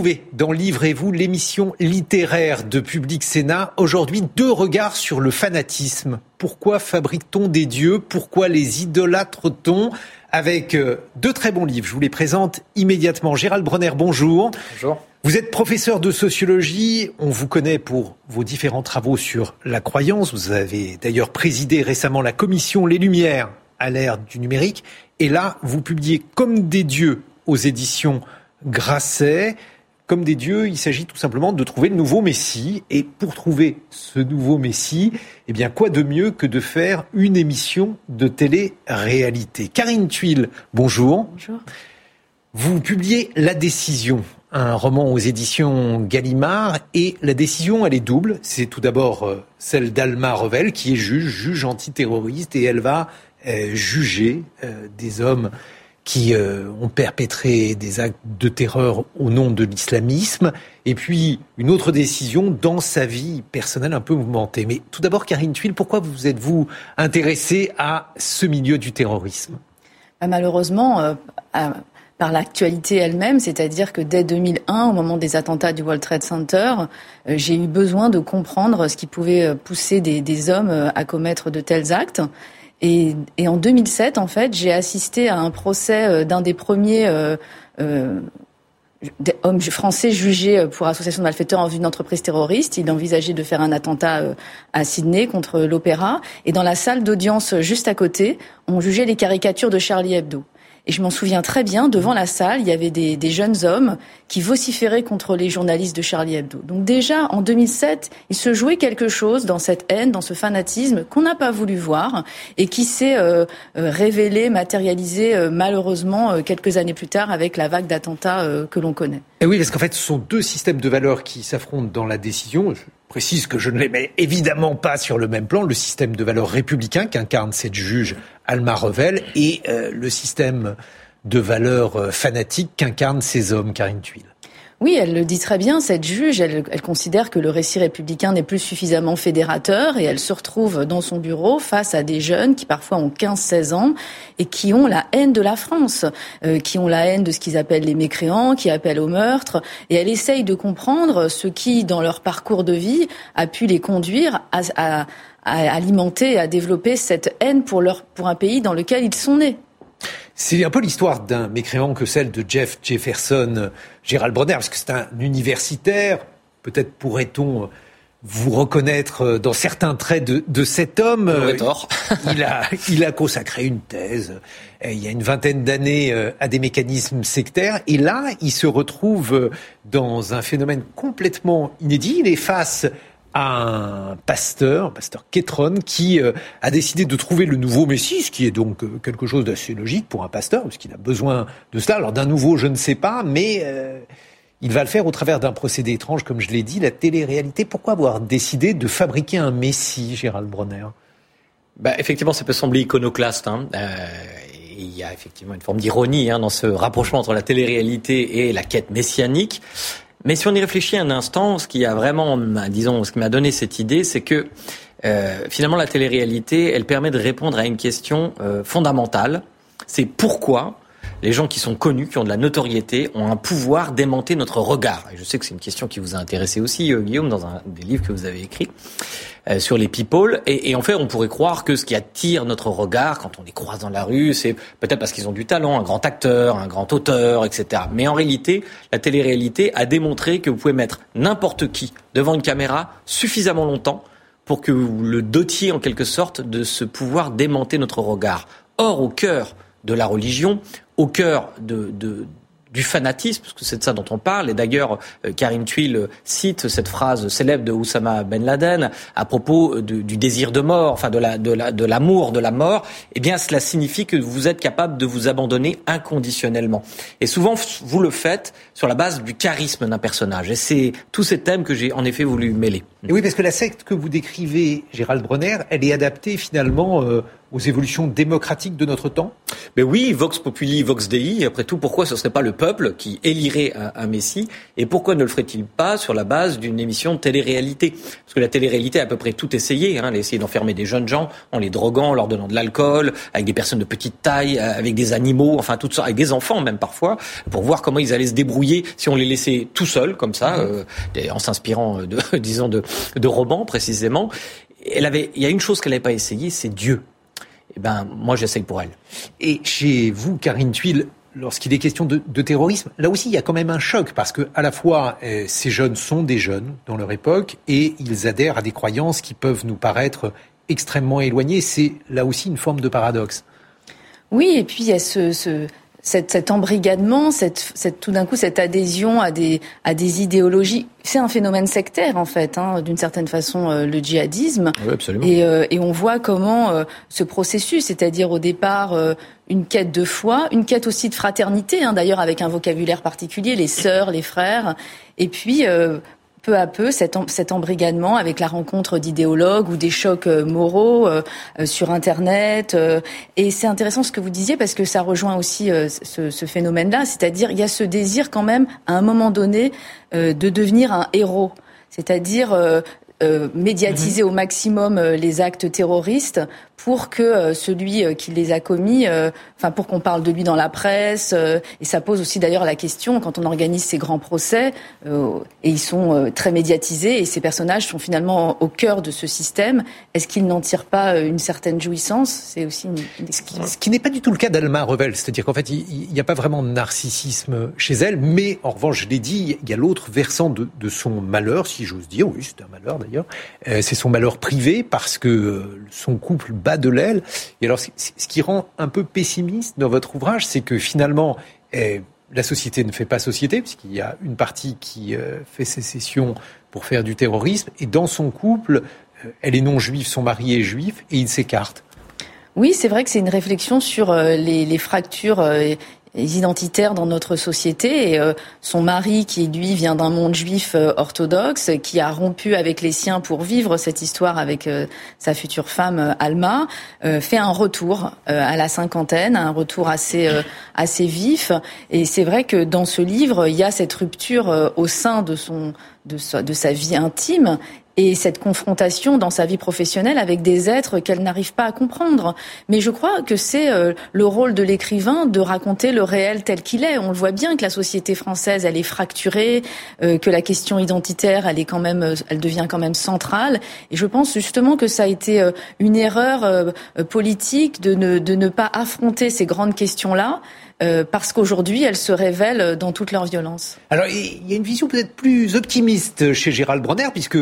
Retrouver dans Livrez-vous, l'émission littéraire de Public Sénat. Aujourd'hui, deux regards sur le fanatisme. Pourquoi fabrique-t-on des dieux? Pourquoi les idolâtre-t-on? Avec euh, deux très bons livres. Je vous les présente immédiatement. Gérald Bronner, bonjour. Bonjour. Vous êtes professeur de sociologie. On vous connaît pour vos différents travaux sur la croyance. Vous avez d'ailleurs présidé récemment la commission Les Lumières à l'ère du numérique. Et là, vous publiez Comme des dieux aux éditions Grasset. Comme des dieux, il s'agit tout simplement de trouver le nouveau Messie. Et pour trouver ce nouveau Messie, eh bien, quoi de mieux que de faire une émission de télé-réalité? Karine Tuile, bonjour. Bonjour. Vous publiez La Décision, un roman aux éditions Gallimard. Et la décision, elle est double. C'est tout d'abord euh, celle d'Alma Revel, qui est juge, juge antiterroriste, et elle va euh, juger euh, des hommes qui euh, ont perpétré des actes de terreur au nom de l'islamisme, et puis une autre décision dans sa vie personnelle un peu mouvementée. Mais tout d'abord, Karine Tuile, pourquoi vous êtes-vous intéressée à ce milieu du terrorisme? Bah, Malheureusement, euh, par l'actualité elle-même, c'est-à-dire que dès 2001, au moment des attentats du World Trade Center, euh, j'ai eu besoin de comprendre ce qui pouvait pousser des, hommes à commettre de tels actes. Et, et en 2007, en fait, j'ai assisté à un procès euh, d'un des premiers euh, euh, hommes français jugés pour association de malfaiteurs en vue d'une entreprise terroriste. Il envisageait de faire un attentat à Sydney contre l'opéra. Et dans la salle d'audience juste à côté, on jugeait les caricatures de Charlie Hebdo. Et je m'en souviens très bien, devant la salle, il y avait des, des jeunes hommes qui vociféraient contre les journalistes de Charlie Hebdo. Donc déjà, en 2007, il se jouait quelque chose dans cette haine, dans ce fanatisme qu'on n'a pas voulu voir et qui s'est euh, euh, révélé, matérialisé euh, malheureusement euh, quelques années plus tard avec la vague d'attentats euh, que l'on connaît. Et oui, parce qu'en fait, ce sont deux systèmes de valeurs qui s'affrontent dans la décision. Précise que je ne les mets évidemment pas sur le même plan. Le système de valeurs républicain qu'incarne cette juge Alma Revel et euh, le système de valeurs euh, fanatiques qu'incarnent ces hommes, Karine Tuile. Oui, elle le dit très bien, cette juge, elle, elle considère que le récit républicain n'est plus suffisamment fédérateur et elle se retrouve dans son bureau face à des jeunes qui parfois ont 15-16 ans et qui ont la haine de la France, euh, qui ont la haine de ce qu'ils appellent les mécréants, qui appellent au meurtre et elle essaye de comprendre ce qui, dans leur parcours de vie, a pu les conduire à, à- à alimenter, à développer cette haine pour, leur, pour un pays dans lequel ils sont nés. C'est un peu l'histoire d'un mécréant que celle de Jeff Jefferson, Gérald Bronner, parce que c'est un universitaire. Peut-être pourrait-on vous reconnaître dans certains traits de, de cet homme. Tort. il, a, il a consacré une thèse euh, il y a une vingtaine d'années euh, à des mécanismes sectaires. Et là, il se retrouve dans un phénomène complètement inédit. Il est face à un pasteur, un pasteur Kétron, qui euh, a décidé de trouver le nouveau Messie, ce qui est donc euh, quelque chose d'assez logique pour un pasteur, parce qu'il a besoin de cela. Alors d'un nouveau, je ne sais pas, mais euh, il va le faire au travers d'un procédé étrange, comme je l'ai dit, la télé-réalité. Pourquoi avoir décidé de fabriquer un Messie, Gérald Bronner? Bah, effectivement, ça peut sembler iconoclaste. Hein. Il y a effectivement une forme d'ironie hein, dans ce rapprochement entre la télé-réalité et la quête messianique. Mais si on y réfléchit un instant, ce qui a vraiment, disons, ce qui m'a donné cette idée, c'est que euh, finalement la télé-réalité, elle permet de répondre à une question euh, fondamentale. C'est pourquoi les gens qui sont connus, qui ont de la notoriété, ont un pouvoir d'aimanter notre regard. Et je sais que c'est une question qui vous a intéressé aussi, euh, Guillaume, dans un des livres que vous avez écrits sur les people. Et, et en fait, on pourrait croire que ce qui attire notre regard quand on les croise dans la rue, c'est peut-être parce qu'ils ont du talent, un grand acteur, un grand auteur, etc. Mais en réalité, la télé-réalité a démontré que vous pouvez mettre n'importe qui devant une caméra suffisamment longtemps pour que vous le dotiez en quelque sorte de ce pouvoir d'aimanter notre regard. Or, au cœur de la religion, au cœur de, de, du fanatisme, parce que c'est de ça dont on parle. Et d'ailleurs, euh, Karine Thuil cite cette phrase célèbre de Oussama Ben Laden à propos du désir de mort, enfin de la de la de l'amour de la mort. Eh bien, cela signifie que vous êtes capable de vous abandonner inconditionnellement. Et souvent, vous le faites sur la base du charisme d'un personnage. Et c'est tous ces thèmes que j'ai en effet voulu mêler. Et oui, parce que la secte que vous décrivez, Gérald Bronner, elle est adaptée finalement euh, aux évolutions démocratiques de notre temps? Mais oui, Vox Populi, Vox Dei. Après tout, pourquoi ce ne serait pas le peuple qui élirait un, Messie? Et pourquoi ne le ferait-il pas sur la base d'une émission de télé-réalité? Parce que la télé-réalité a à peu près tout essayé. Hein, elle a essayé d'enfermer des jeunes gens en les droguant, en leur donnant de l'alcool, avec des personnes de petite taille, euh, avec des animaux, enfin tout ça, avec des enfants même parfois, pour voir comment ils allaient se débrouiller si on les laissait tout seuls comme ça, mmh. euh, en s'inspirant de, disons, de, de romans précisément. Elle avait, il y a une chose qu'elle n'avait pas essayé, c'est Dieu eh ben, moi, j'essaye pour elle. Et chez vous, Karine Tuile, lorsqu'il est question de, terrorisme, là aussi, il y a quand même un choc parce que, à la fois, euh, ces jeunes sont des jeunes dans leur époque et ils adhèrent à des croyances qui peuvent nous paraître extrêmement éloignées. C'est là aussi une forme de paradoxe. Oui, et puis il y a ce, cet, cet embrigadement, cette, cette, tout d'un coup cette adhésion à des, à des idéologies, c'est un phénomène sectaire en fait, hein, d'une certaine façon euh, le djihadisme. Oui, absolument. Et, euh, et, on voit comment euh, ce processus, c'est-à-dire au départ une quête de foi, une quête aussi de fraternité, hein, d'ailleurs avec un vocabulaire particulier, les sœurs, les frères, et puis peu à peu cet, cet embrigadement avec la rencontre d'idéologues ou des chocs euh, moraux euh, euh, sur Internet. et c'est intéressant ce que vous disiez parce que ça rejoint aussi ce, ce phénomène-là, c'est-à-dire il y a ce désir quand même à un moment donné de devenir un héros. C'est-à-dire euh, médiatiser au maximum euh, les actes terroristes pour que euh, celui qui les a commis, enfin pour qu'on parle de lui dans la presse, et ça pose aussi d'ailleurs la question quand on organise ces grands procès, et ils sont très médiatisés, et ces personnages sont finalement au cœur de ce système, est-ce qu'ils n'en tirent pas une certaine jouissance? C'est aussi une... ce qui, n'est pas du tout le cas d'Alma Revel, c'est-à-dire qu'en fait il n'y a pas vraiment de narcissisme chez elle, mais en revanche, je l'ai dit, il y a l'autre versant de, de son malheur, si j'ose dire, oui c'est un malheur d'ailleurs euh, c'est son malheur privé parce que euh, son couple bat de l'aile. Et alors, ce qui rend un peu pessimiste dans votre ouvrage, c'est que finalement, eh, la société ne fait pas société, puisqu'il y a une partie qui euh, fait sécession pour faire du terrorisme, et dans son couple, elle est non juive, son mari est juif, et ils s'écartent. Oui, c'est vrai que c'est une réflexion sur les, les fractures identitaires dans notre société. Euh, son mari, qui lui vient d'un monde juif euh, orthodoxe, qui a rompu avec les siens pour vivre cette histoire avec euh, sa future femme Alma, fait un retour à la cinquantaine, un retour assez assez vif. Et c'est vrai que dans ce livre, il y a cette rupture au sein de son de sa, de sa vie intime et cette confrontation dans sa vie professionnelle avec des êtres qu'elle n'arrive pas à comprendre. Mais je crois que c'est euh, le rôle de l'écrivain de raconter le réel tel qu'il est. On le voit bien que la société française, elle est fracturée, euh, que la question identitaire, elle est quand même, euh, elle devient quand même centrale. Et je pense justement que ça a été une erreur politique de ne, pas affronter ces grandes questions-là. Parce qu'aujourd'hui, elles se révèlent dans toute leur violence. Alors, il y a une vision peut-être plus optimiste chez Gérald Bronner, puisque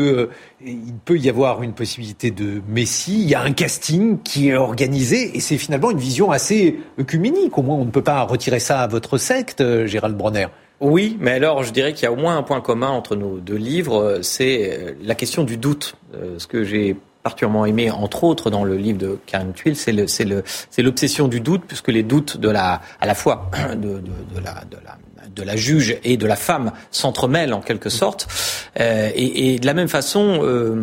il peut y avoir une possibilité de Messie. Il y a un casting qui est organisé, et c'est finalement une vision assez œcuménique. Au moins, on ne peut pas retirer ça à votre secte, euh, Gérald Bronner. Oui, mais alors je dirais qu'il y a au moins un point commun entre nos deux livres, c'est la question du doute. Ce que j'ai particulièrement aimé, entre autres dans le livre de Karen Tuile, c'est l'obsession du doute, puisque les doutes de la, à la fois de, de la de la juge et de la femme s'entremêlent en quelque sorte. Euh, et, et, de la même façon, euh,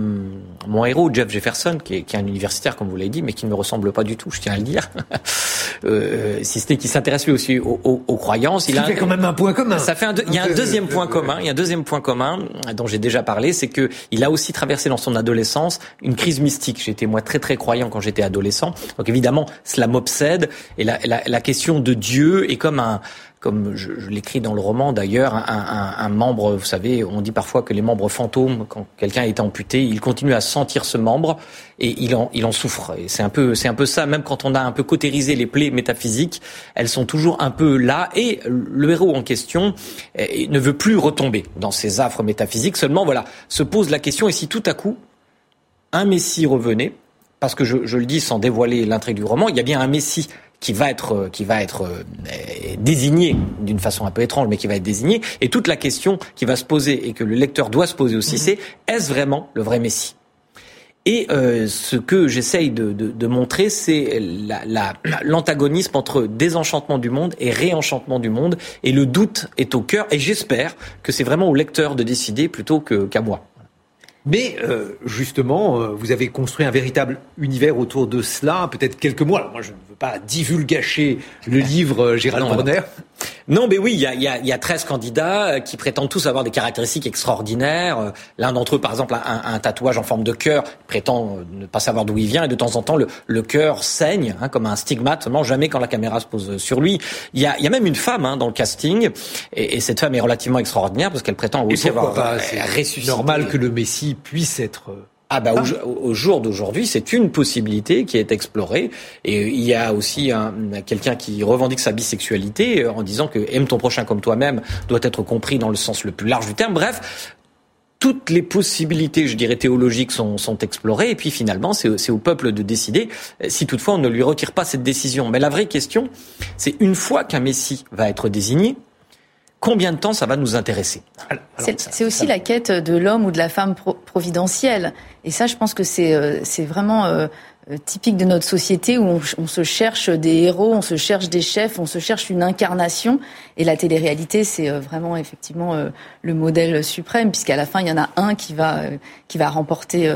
mon héros, Jeff Jefferson, qui est, qui est, un universitaire, comme vous l'avez dit, mais qui ne me ressemble pas du tout, je tiens à le dire, euh, si ce n'est qu'il s'intéresse lui aussi aux, aux, aux croyances. Il a fait quand même un point commun. Ça fait un, il y a un deuxième point commun. Il y a un deuxième point commun dont j'ai déjà parlé, c'est que il a aussi traversé dans son adolescence une crise mystique. J'étais moi très très croyant quand j'étais adolescent. Donc évidemment, cela m'obsède et la, la, la question de Dieu est comme un comme je, l'écris dans le roman d'ailleurs, un, membre, vous savez, on dit parfois que les membres fantômes, quand quelqu'un est amputé, il continue à sentir ce membre et il en, souffre. Et c'est un peu, c'est un peu ça. Même quand on a un peu cautérisé les plaies métaphysiques, elles sont toujours un peu là. Et le héros en question eh, ne veut plus retomber dans ces affres métaphysiques. Seulement, voilà, se pose la question et si tout à coup un Messie revenait, parce que je, le dis sans dévoiler l'intrigue du roman, il y a bien un Messie qui va être qui va être désigné d'une façon un peu étrange, mais qui va être désigné. Et toute la question qui va se poser et que le lecteur doit se poser aussi, mhm. c'est est-ce vraiment le vrai Messie? Et euh, ce que j'essaye de, de, de, montrer, c'est l'antagonisme la, entre désenchantement du monde et réenchantement du monde. Et le doute est au cœur. Et j'espère que c'est vraiment au lecteur de décider plutôt qu'à moi. Mais euh, justement, euh, vous avez construit un véritable univers autour de cela, peut-être quelques mois. Alors moi, je ne veux pas divulgacher le livre euh, Gérald Bronner. Non, mais oui, il y a, y, a, y a 13 candidats euh, qui prétendent tous avoir des caractéristiques extraordinaires. Euh, l'un d'entre eux, par exemple, a un, un, tatouage en forme de cœur, prétend ne pas savoir d'où il vient, et de temps en temps, le, le cœur saigne, hein, comme un stigmate, seulement jamais quand la caméra se pose sur lui. Il y a, y a même une femme hein, dans le casting, et, et, cette femme est relativement extraordinaire, parce qu'elle prétend aussi avoir pas, ressuscité. normal que le Messie puisse être ah bah au, jour d'aujourd'hui, c'est une possibilité qui est explorée. Et il y a aussi quelqu'un qui revendique sa bisexualité euh, en disant que aime ton prochain comme toi-même doit être compris dans le sens le plus large du terme. Bref, toutes les possibilités, je dirais, théologiques sont, sont explorées. Et puis finalement, c'est au peuple de décider si toutefois on ne lui retire pas cette décision. Mais la vraie question, c'est une fois qu'un Messie va être désigné, combien de temps ça va nous intéresser? C'est aussi la quête de l'homme ou de la femme providentielle. Et ça, je pense que c'est euh, vraiment euh, euh, typique de notre société où on, se cherche des héros, on se cherche des chefs, on se cherche une incarnation. Et la télé-réalité, c'est vraiment effectivement le modèle suprême, puisqu'à la fin, il y en a un qui va, qui va remporter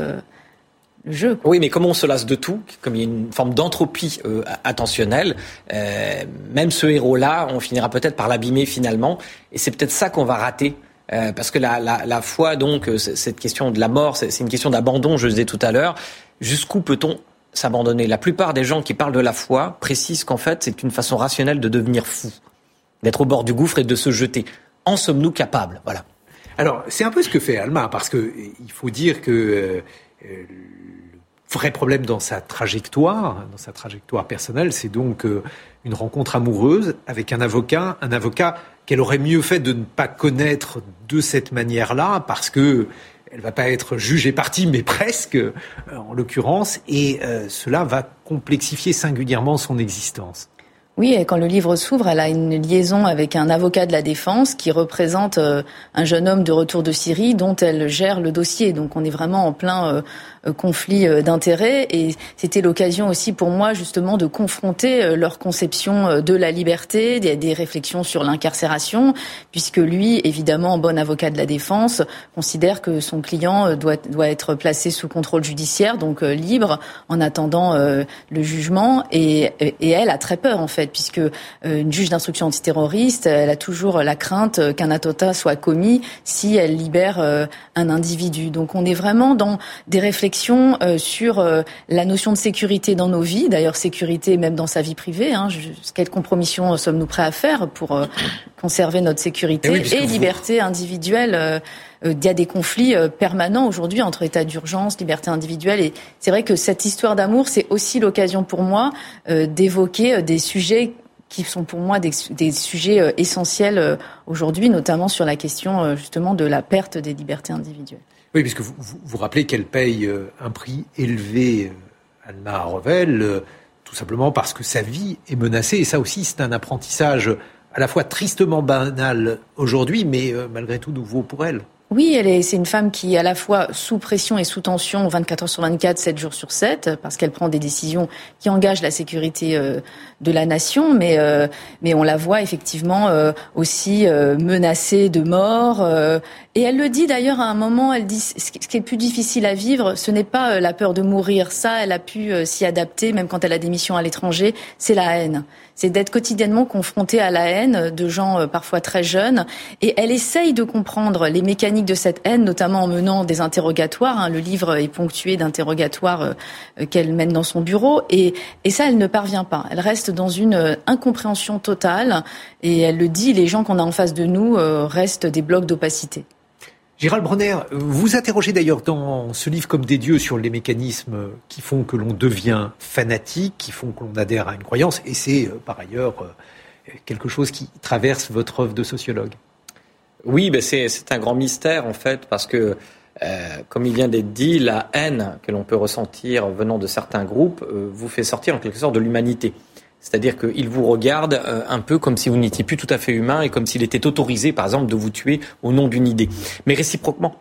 jeu. Oui, mais comme on se lasse de tout, comme il y a une forme d'entropie euh, attentionnelle, euh, même ce héros-là, on finira peut-être par l'abîmer finalement, et c'est peut-être ça qu'on va rater. Euh, parce que la, foi, donc, cette question de la mort, c'est une question d'abandon, je le disais tout à l'heure. Jusqu'où peut-on s'abandonner? La plupart des gens qui parlent de la foi précisent qu'en fait, c'est une façon rationnelle de devenir fou, d'être au bord du gouffre et de se jeter. En sommes-nous capables? Voilà. Alors, c'est un peu ce que fait Alma, parce que il faut dire que vrai problème dans sa trajectoire, dans sa trajectoire personnelle, c'est donc euh, une rencontre amoureuse avec un avocat, un avocat qu'elle aurait mieux fait de ne pas connaître de cette manière-là, parce que elle va pas être jugée partie, mais presque, euh, en l'occurrence, et euh, cela va complexifier singulièrement son existence. Oui, et quand le livre s'ouvre, elle a une liaison avec un avocat de la défense qui représente un jeune homme de retour de Syrie dont elle gère le dossier. Donc on est vraiment en plein euh, conflit euh, d'intérêts et c'était l'occasion aussi pour moi justement de confronter euh, leur conception de la liberté, des, réflexions sur l'incarcération, puisque lui, évidemment, bon avocat de la défense, considère que son client doit, doit être placé sous contrôle judiciaire, donc libre, en attendant le jugement. Et, elle a très peur en fait, puisque une juge d'instruction antiterroriste, elle a toujours la crainte qu'un attentat soit commis si elle libère un individu. Donc on est vraiment dans des réflexions euh, sur euh, la notion de sécurité dans nos vies, d'ailleurs sécurité même dans sa vie privée. Hein, quelle compromission sommes-nous prêts à faire pour euh, conserver notre sécurité eh et, liberté individuelle il y a des conflits permanents aujourd'hui entre état d'urgence, liberté individuelle. Et c'est vrai que cette histoire d'amour, c'est aussi l'occasion pour moi d'évoquer des sujets qui sont pour moi des, sujets essentiels aujourd'hui, notamment sur la question justement de la perte des libertés individuelles. Oui, puisque vous vous, rappelez qu'elle paye euh, un prix élevé, euh, Anna Revel, euh, tout simplement parce que sa vie est menacée. Et ça aussi, c'est un apprentissage à la fois tristement banal aujourd'hui, mais malgré tout nouveau pour elle. Oui, est, c'est une femme qui est à la fois sous pression et sous tension 24 heures sur 24, 7 jours sur 7, parce qu'elle prend des décisions qui engagent la sécurité euh, de la nation, mais, euh, mais on la voit effectivement euh, aussi menacée de mort. et elle le dit d'ailleurs à un moment, elle dit ce qui est le plus difficile à vivre, ce n'est pas la peur de mourir, ça, elle a pu s'y adapter, même quand elle a des missions à l'étranger, c'est la haine c'est d'être quotidiennement confrontée à la haine de gens parfois très jeunes. Et elle essaye de comprendre les de cette haine, notamment en menant des interrogatoires. Hein. Le livre est ponctué d'interrogatoires euh, qu'elle mène dans son bureau. Et, ça, elle ne parvient pas. Elle reste dans une euh, incompréhension totale. Et elle le dit, les gens qu'on a en face de nous restent des blocs d'opacité. Gérald Bronner, vous interrogez d'ailleurs dans ce livre comme des dieux sur les mécanismes qui font que l'on devient fanatique, qui font que l'on adhère à une croyance, et c'est euh, par ailleurs euh, quelque chose qui traverse votre œuvre de sociologue. Oui, ben c'est un grand mystère en fait, parce que euh, comme il vient d'être dit, la haine que l'on peut ressentir venant de certains groupes vous fait sortir en quelque sorte de l'humanité. C'est-à-dire qu'il vous regarde euh, un peu comme si vous n'étiez plus tout à fait humain et comme s'il était autorisé, par exemple, de vous tuer au nom d'une idée. Mais réciproquement,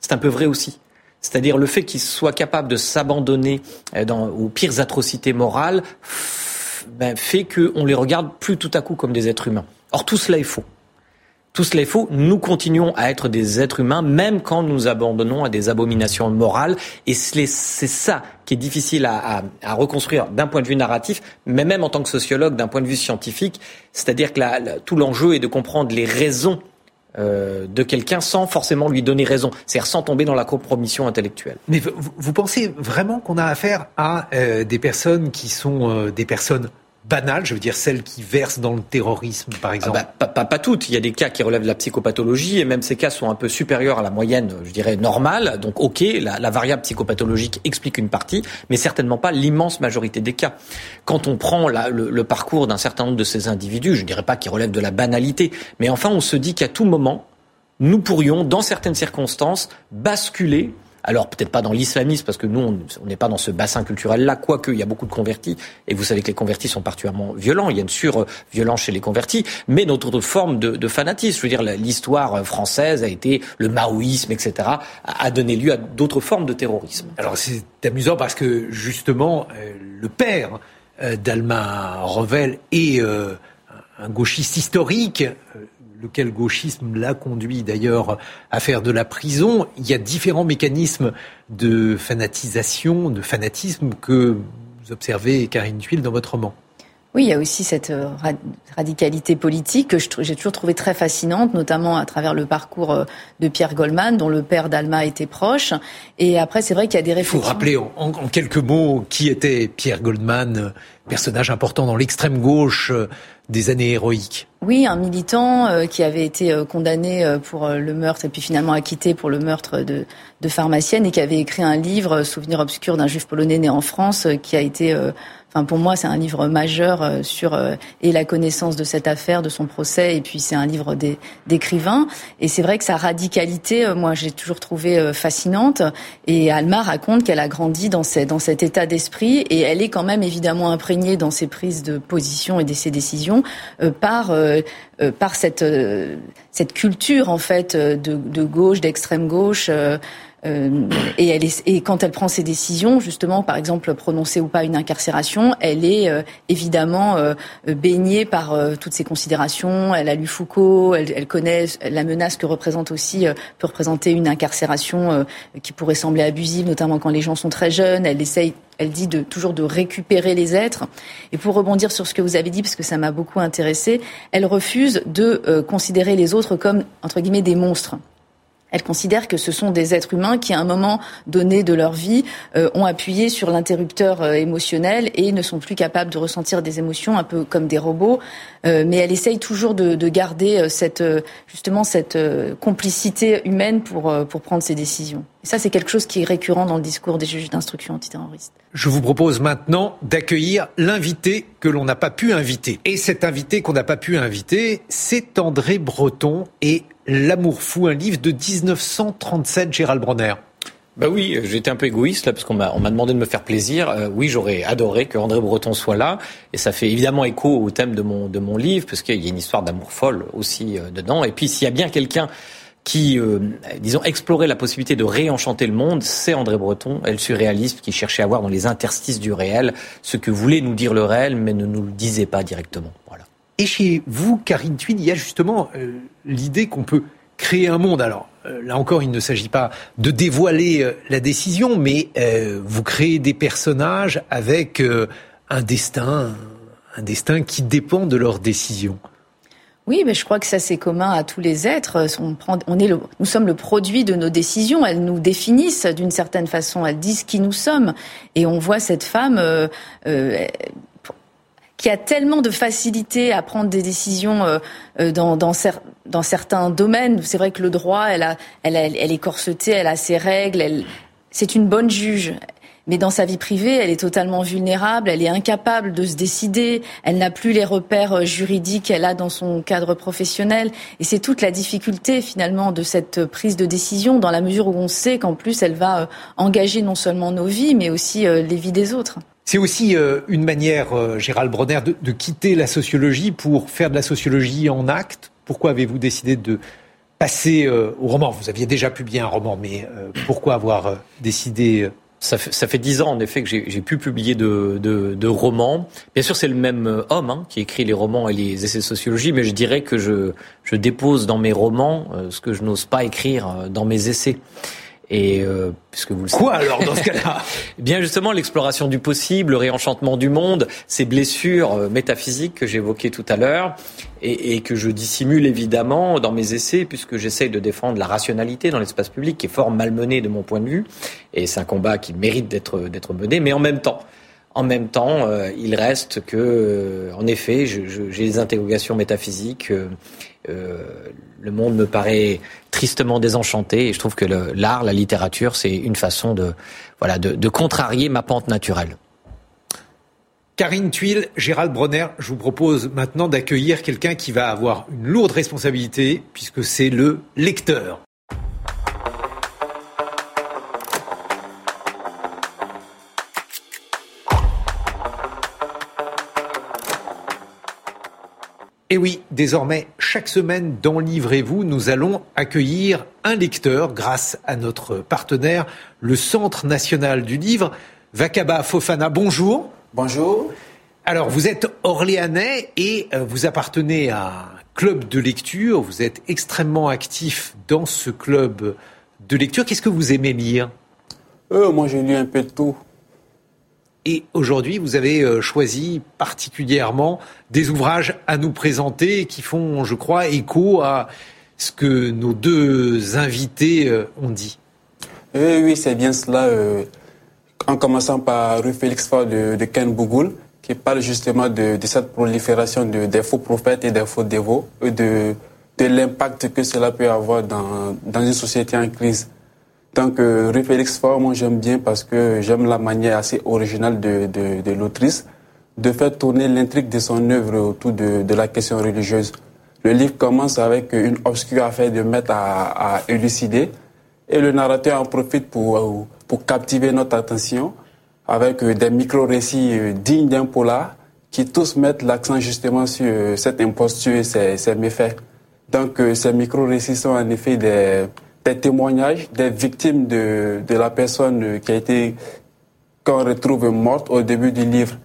c'est un peu vrai aussi. C'est-à-dire le fait qu'il soit capable de s'abandonner euh, aux pires atrocités morales ben, fait qu'on les regarde plus tout à coup comme des êtres humains. Or, tout cela est faux. Tout cela est faux. Nous continuons à être des êtres humains, même quand nous abandonnons à des abominations morales. Et c'est ça qui est difficile à, reconstruire d'un point de vue narratif, mais même en tant que sociologue, d'un point de vue scientifique. C'est-à-dire que tout l'enjeu est de comprendre les raisons euh, de quelqu'un sans forcément lui donner raison, c'est-à-dire sans tomber dans la compromission intellectuelle. Mais vous, pensez vraiment qu'on a affaire à euh, des personnes qui sont euh, des personnes banales, je veux dire celles qui versent dans le terrorisme, par ah exemple bah, pas, toutes. Il y a des cas qui relèvent de la psychopathologie et même ces cas sont un peu supérieurs à la moyenne, je dirais, normale. Donc, ok, la, variable psychopathologique explique une partie, mais certainement pas l'immense majorité des cas. Quand on prend le, parcours d'un certain nombre de ces individus, je ne dirais pas qu'ils relèvent de la banalité, mais enfin, on se dit qu'à tout moment, nous pourrions, dans certaines circonstances, basculer alors peut-être pas dans l'islamisme, parce que nous, on n'est pas dans ce bassin culturel-là, quoique il y a beaucoup de convertis, et vous savez que les convertis sont particulièrement violents, il y a une sur-violence chez les convertis, mais notre forme de, fanatisme, je veux dire, l'histoire française a été le maoïsme, etc., a donné lieu à d'autres formes de terrorisme. Alors c'est amusant parce que justement, euh, le père euh, d'Alma Revel est euh, un gauchiste historique lequel gauchisme l'a conduit d'ailleurs à faire de la prison. Il y a différents mécanismes de fanatisation, de fanatisme que vous observez, Karine Tuile, dans votre roman. Oui, il y a aussi cette euh, radicalité politique que j'ai toujours trouvé très fascinante, notamment à travers le parcours euh, de Pierre Goldman, dont le père d'Alma était proche. Et après, c'est vrai qu'il y a des réflexions. Il faut rappeler en, quelques mots qui était Pierre Goldman, personnage important dans l'extrême gauche euh, des années héroïques. Oui, un militant qui avait été condamné pour le meurtre et puis finalement acquitté pour le meurtre de, de pharmacienne et qui avait écrit un livre, Souvenir obscur d'un juif polonais né en France, qui a été Pour moi, c'est un livre majeur euh, sur euh, et la connaissance de cette affaire, de son procès, et puis c'est un livre d'écrivain. Et c'est vrai que sa radicalité, euh, moi, j'ai toujours trouvé fascinante. Et Alma raconte qu'elle a grandi dans, dans cet état d'esprit, et elle est quand même évidemment imprégnée dans ses prises de position et de ses décisions par par cette cette culture en fait de, de gauche, d'extrême gauche. Euh, et, quand elle prend ses décisions, justement, par exemple, prononcer ou pas une incarcération, elle est euh, évidemment euh, baignée par toutes ces considérations. Elle a lu Foucault, elle, connaît la menace que représente aussi, peut représenter une incarcération qui pourrait sembler abusive, notamment quand les gens sont très jeunes. Elle essaye elle dit toujours de récupérer les êtres. Et pour rebondir sur ce que vous avez dit, parce que ça m'a beaucoup intéressé, elle refuse de considérer les autres comme, entre guillemets, des monstres. Elle considère que ce sont des êtres humains qui, à un moment donné de leur vie, euh, ont appuyé sur l'interrupteur euh, émotionnel et ne sont plus capables de ressentir des émotions, un peu comme des robots. Euh, mais elle essaye toujours de, de garder cette, justement cette complicité humaine pour, pour prendre ses décisions. Et ça, c'est quelque chose qui est récurrent dans le discours des juges d'instruction antiterroriste. Je vous propose maintenant d'accueillir l'invité que l'on n'a pas pu inviter. Et cet invité qu'on n'a pas pu inviter, c'est André Breton et L'amour fou, un livre de 1937, Gérald Bronner. Bah oui, j'étais un peu égoïste là parce qu'on m'a on m'a demandé de me faire plaisir. Euh, oui, j'aurais adoré que André Breton soit là et ça fait évidemment écho au thème de mon de mon livre parce qu'il y a une histoire d'amour folle aussi euh, dedans. Et puis s'il y a bien quelqu'un qui, euh, disons, explorait la possibilité de réenchanter le monde, c'est André Breton, elle surréaliste, qui cherchait à voir dans les interstices du réel ce que voulait nous dire le réel, mais ne nous le disait pas directement. Voilà. Et chez vous, Karine Twin, il y a justement euh, l'idée qu'on peut créer un monde. Alors euh, là encore, il ne s'agit pas de dévoiler la décision, mais vous créez des personnages avec un destin, un destin qui dépend de leur décision. Oui, mais je crois que ça c'est commun à tous les êtres. Prend, on est nous sommes le produit de nos décisions. Elles nous définissent d'une certaine façon. Elles disent qui nous sommes. Et on voit cette femme qui a tellement de facilité à prendre des décisions euh, euh, dans, certains domaines. C'est vrai que le droit, elle, elle est corsetée, elle a ses règles, elle, c'est une bonne juge. Mais dans sa vie privée, elle est totalement vulnérable, elle est incapable de se décider, elle n'a plus les repères euh, juridiques qu'elle a dans son cadre professionnel. Et c'est toute la difficulté finalement de cette prise de décision, dans la mesure où on sait qu'en plus elle va engager non seulement nos vies, mais aussi les vies des autres. C'est aussi euh, une manière, euh, Gérald Bronner, de, quitter la sociologie pour faire de la sociologie en acte. Pourquoi avez-vous décidé de passer euh, au roman? Vous aviez déjà publié un roman, mais pourquoi avoir décidé ça fait, dix ans, en effet, que j'ai pu publier de, romans. Bien sûr, c'est le même homme hein, qui écrit les romans et les essais de sociologie, mais je dirais que je, je dépose dans mes romans ce que je n'ose pas écrire dans mes essais. Et euh, puisque vous le savez. Quoi alors dans ce cas-là eh Bien justement l'exploration du possible, le réenchantement du monde, ces blessures euh, métaphysiques que j'évoquais tout à l'heure et, et, que je dissimule évidemment dans mes essais puisque j'essaye de défendre la rationalité dans l'espace public qui est fort malmené de mon point de vue et c'est un combat qui mérite d'être mené, mais en même temps. En même temps, euh, il reste que, euh, en effet, j'ai des interrogations métaphysiques. Euh, le monde me paraît tristement désenchanté et je trouve que l'art, la littérature, c'est une façon de, voilà, de, contrarier ma pente naturelle. Karine Tuile, Gérald Bronner, je vous propose maintenant d'accueillir quelqu'un qui va avoir une lourde responsabilité puisque c'est le lecteur. Et oui, désormais, chaque semaine dans Livrez-vous, nous allons accueillir un lecteur grâce à notre partenaire, le Centre national du livre. Vakaba Fofana, bonjour. Bonjour. Alors, vous êtes orléanais et euh, vous appartenez à un club de lecture. Vous êtes extrêmement actif dans ce club de lecture. Qu'est-ce que vous aimez lire? Euh, Moi, j'ai lu un peu de tout. Et aujourd'hui, vous avez euh, choisi particulièrement des ouvrages à nous présenter qui font, je crois, écho à ce que nos deux invités euh, ont dit. Oui, oui, c'est bien cela. Euh, en commençant par Rue Félix Faure de, Ken Bougoul, qui parle justement de, cette prolifération de, des faux prophètes et des faux dévots, de, de l'impact que cela peut avoir dans, dans une société en crise. Donc, euh, Rue Félix Faure, moi j'aime bien parce que j'aime la manière assez originale de, l'autrice de faire tourner l'intrigue de son œuvre autour de, la question religieuse. Le livre commence avec une obscure affaire de maître à, élucider et le narrateur en profite pour, captiver notre attention avec des micro-récits euh, dignes d'un polar qui tous mettent l'accent justement sur cette imposture et ses, ses méfaits. Donc, euh, ces micro-récits sont en effet des des témoignages des victimes de, de la personne qui a été qu'on retrouve morte au début du livre.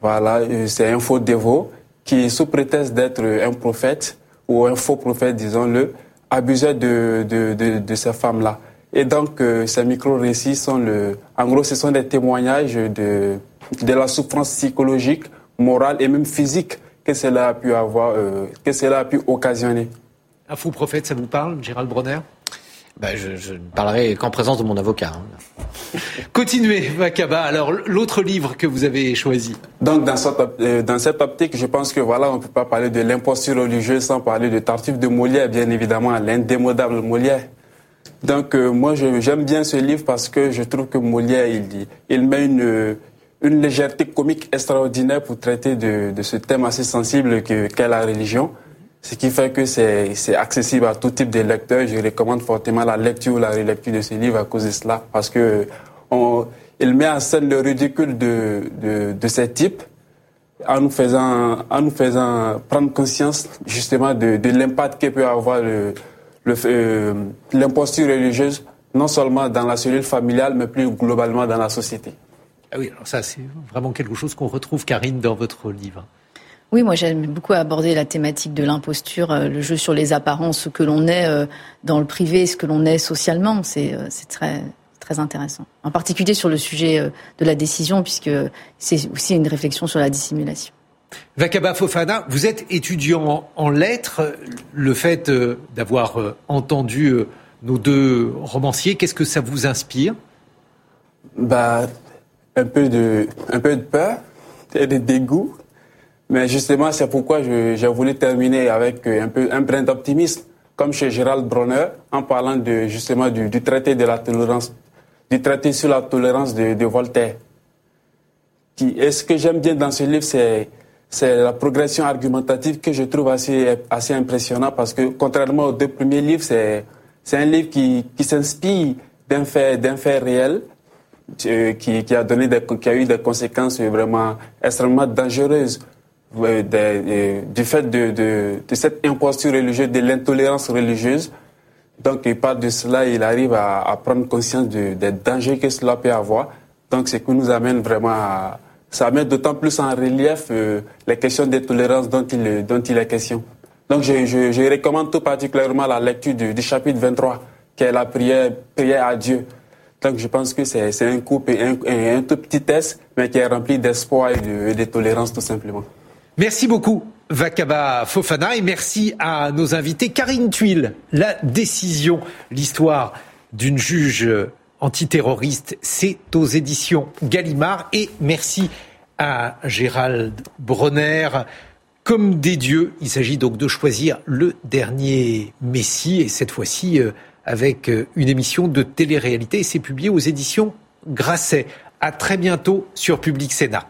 Voilà, euh, c'est un faux dévot qui, sous prétexte d'être un prophète ou un faux prophète, disons-le, abusait de, de, de, ces femmes-là. Et donc, euh, ces micro-récits sont le, en gros, ce sont des témoignages de, de la souffrance psychologique, morale et même physique que cela a pu avoir, euh, que cela a pu occasionner. Un faux prophète, ça vous parle, Gérald Bronner? Ben, je, ne parlerai qu'en présence de mon avocat. Hein. Continuez, Vakaba. Alors, l'autre livre que vous avez choisi. Donc, dans cette, euh, dans cette optique, je pense que voilà, on ne peut pas parler de l'imposture religieuse sans parler de Tartuffe de Molière, bien évidemment, l'indémodable Molière. Donc, euh, moi, j'aime bien ce livre parce que je trouve que Molière, il, il met une, une légèreté comique extraordinaire pour traiter de, de ce thème assez sensible qu'est la religion. Ce qui fait que c'est accessible à tout type de lecteur. Je recommande fortement la lecture ou la relecture de ce livre à cause de cela, parce que on, il met en scène le ridicule de, de, de ces types en nous faisant, en nous faisant prendre conscience justement de, l'impact que peut avoir le, euh, l'imposture religieuse, non seulement dans la cellule familiale, mais plus globalement dans la société. Ah oui, alors ça, c'est vraiment quelque chose qu'on retrouve, Karine, dans votre livre. Oui, moi j'aime beaucoup aborder la thématique de l'imposture, euh, le jeu sur les apparences, ce que l'on est euh, dans le privé, ce que l'on est socialement. C'est euh, très très intéressant. En particulier sur le sujet de la décision, puisque c'est aussi une réflexion sur la dissimulation. Vakaba Fofana, vous êtes étudiant en lettres. Le fait d'avoir entendu nos deux romanciers, qu'est-ce que ça vous inspire? Bah, un peu de, un peu de peur et de dégoût mais justement, c'est pourquoi j'ai voulu terminer avec euh, un peu un brin d'optimisme, comme chez Gérald Bronner, en parlant de, justement du, traité de la tolérance, du traité sur la tolérance de, Voltaire. Et ce que j'aime bien dans ce livre, c'est la progression argumentative que je trouve assez, assez impressionnant parce que contrairement aux deux premiers livres, c'est, un livre qui, qui s'inspire d'un fait, fait réel, qui, qui, a donné qui a eu des conséquences vraiment extrêmement dangereuses du fait de, cette imposture religieuse, de l'intolérance religieuse. Donc, il parle de cela, il arrive à, prendre conscience de, des dangers que cela peut avoir. Donc, ce qui nous amène vraiment à, ça met d'autant plus en relief euh, les questions de tolérance dont il, dont il est question. Donc, je, recommande tout particulièrement la lecture du, chapitre 23, qui est la prière, prière à Dieu. Donc, je pense que c'est un couple, un, tout petit test, mais qui est rempli d'espoir et de, et de tolérance, tout simplement. Merci beaucoup, Vakaba Fofana, et merci à nos invités. Karine Tuile, la décision, l'histoire d'une juge antiterroriste, c'est aux éditions Gallimard. Et merci à Gérald Bronner. Comme des dieux, il s'agit donc de choisir le dernier Messie, et cette fois-ci euh, avec euh, une émission de télé-réalité. C'est publié aux éditions Grasset. À très bientôt sur Public Sénat.